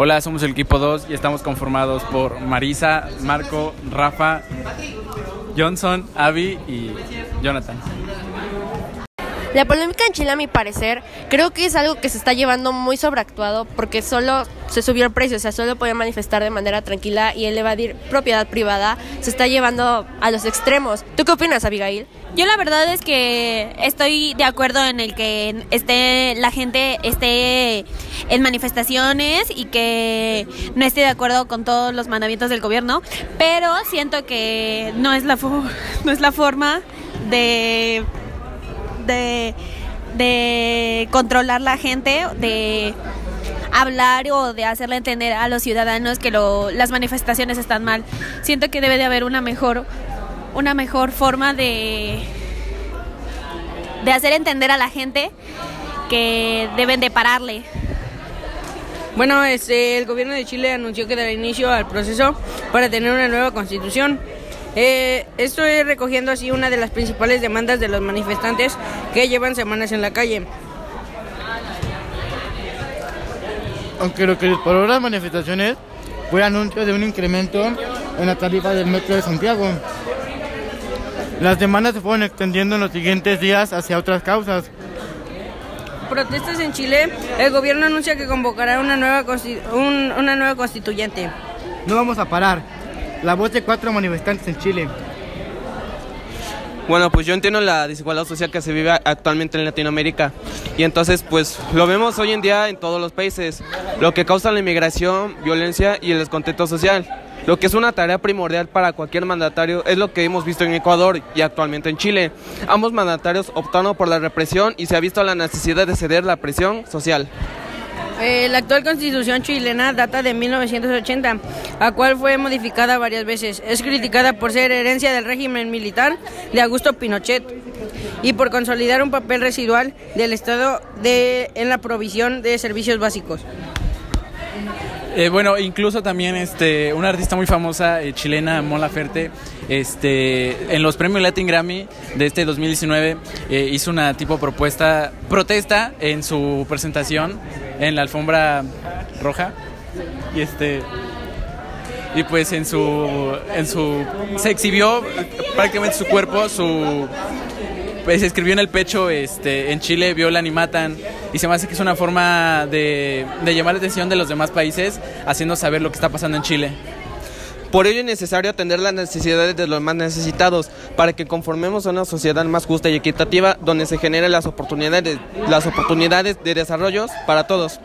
Hola, somos el equipo 2 y estamos conformados por Marisa, Marco, Rafa, Johnson, Avi y Jonathan. La polémica en Chile, a mi parecer, creo que es algo que se está llevando muy sobreactuado porque solo se subió el precio, o sea, solo podía manifestar de manera tranquila y el evadir propiedad privada se está llevando a los extremos. ¿Tú qué opinas, Abigail? Yo la verdad es que estoy de acuerdo en el que esté la gente esté en manifestaciones y que no esté de acuerdo con todos los mandamientos del gobierno, pero siento que no es la no es la forma de de, controlar la gente, de hablar o de hacerle entender a los ciudadanos que lo, las manifestaciones están mal. Siento que debe de haber una mejor, una mejor forma de, de hacer entender a la gente que deben de pararle. Bueno, este, el gobierno de Chile anunció que dará inicio al proceso para tener una nueva constitución. Eh, esto es recogiendo así una de las principales demandas de los manifestantes que llevan semanas en la calle. Aunque lo que disparó las manifestaciones fue el anuncio de un incremento en la tarifa del metro de Santiago. Las demandas se fueron extendiendo en los siguientes días hacia otras causas. Protestas en Chile, el gobierno anuncia que convocará una nueva, una nueva constituyente. No vamos a parar, la voz de cuatro manifestantes en Chile. Bueno, pues yo entiendo la desigualdad social que se vive actualmente en Latinoamérica y entonces pues lo vemos hoy en día en todos los países, lo que causa la inmigración, violencia y el descontento social. Lo que es una tarea primordial para cualquier mandatario es lo que hemos visto en Ecuador y actualmente en Chile. Ambos mandatarios optaron por la represión y se ha visto la necesidad de ceder la presión social. Eh, la actual constitución chilena data de 1980, la cual fue modificada varias veces. Es criticada por ser herencia del régimen militar de Augusto Pinochet y por consolidar un papel residual del Estado de, en la provisión de servicios básicos. Eh, bueno, incluso también este, una artista muy famosa eh, chilena, Mon Laferte, este, en los premios Latin Grammy de este 2019 eh, hizo una tipo propuesta, protesta en su presentación en la alfombra roja y este y pues en su en su se exhibió prácticamente su cuerpo, su pues escribió en el pecho, este, en Chile violan y matan, y se me hace que es una forma de, de llamar la atención de los demás países, haciendo saber lo que está pasando en Chile. Por ello es necesario atender las necesidades de los más necesitados, para que conformemos una sociedad más justa y equitativa, donde se generen las oportunidades, las oportunidades de desarrollo para todos.